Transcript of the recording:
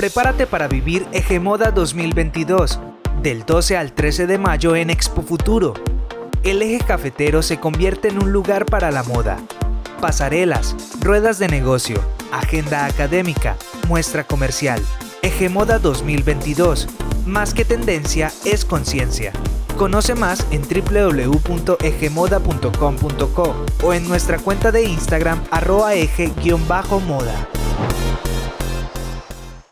Prepárate para vivir Egemoda 2022, del 12 al 13 de mayo en Expo Futuro. El eje cafetero se convierte en un lugar para la moda. Pasarelas, ruedas de negocio, agenda académica, muestra comercial. Egemoda 2022. Más que tendencia es conciencia. Conoce más en www.egemoda.com.co o en nuestra cuenta de Instagram arroba eje-moda.